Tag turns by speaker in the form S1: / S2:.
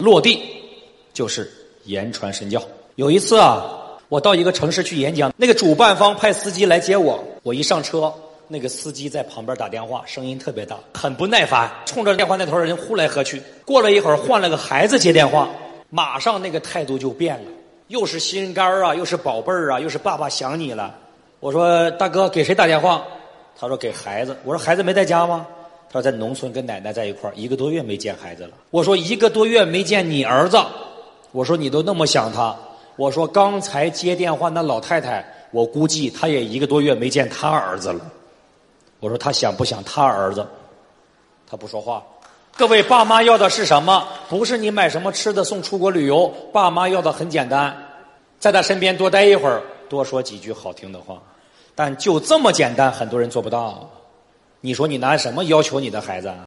S1: 落地就是言传身教。有一次啊，我到一个城市去演讲，那个主办方派司机来接我，我一上车，那个司机在旁边打电话，声音特别大，很不耐烦，冲着电话那头人呼来喝去。过了一会儿，换了个孩子接电话，马上那个态度就变了，又是心肝儿啊，又是宝贝儿啊，又是爸爸想你了。我说大哥，给谁打电话？他说给孩子。我说孩子没在家吗？他说在农村跟奶奶在一块，一个多月没见孩子了。我说一个多月没见你儿子，我说你都那么想他。我说刚才接电话那老太太，我估计她也一个多月没见她儿子了。我说她想不想她儿子？他不说话。各位爸妈要的是什么？不是你买什么吃的送出国旅游，爸妈要的很简单，在他身边多待一会儿，多说几句好听的话。但就这么简单，很多人做不到。你说你拿什么要求你的孩子啊？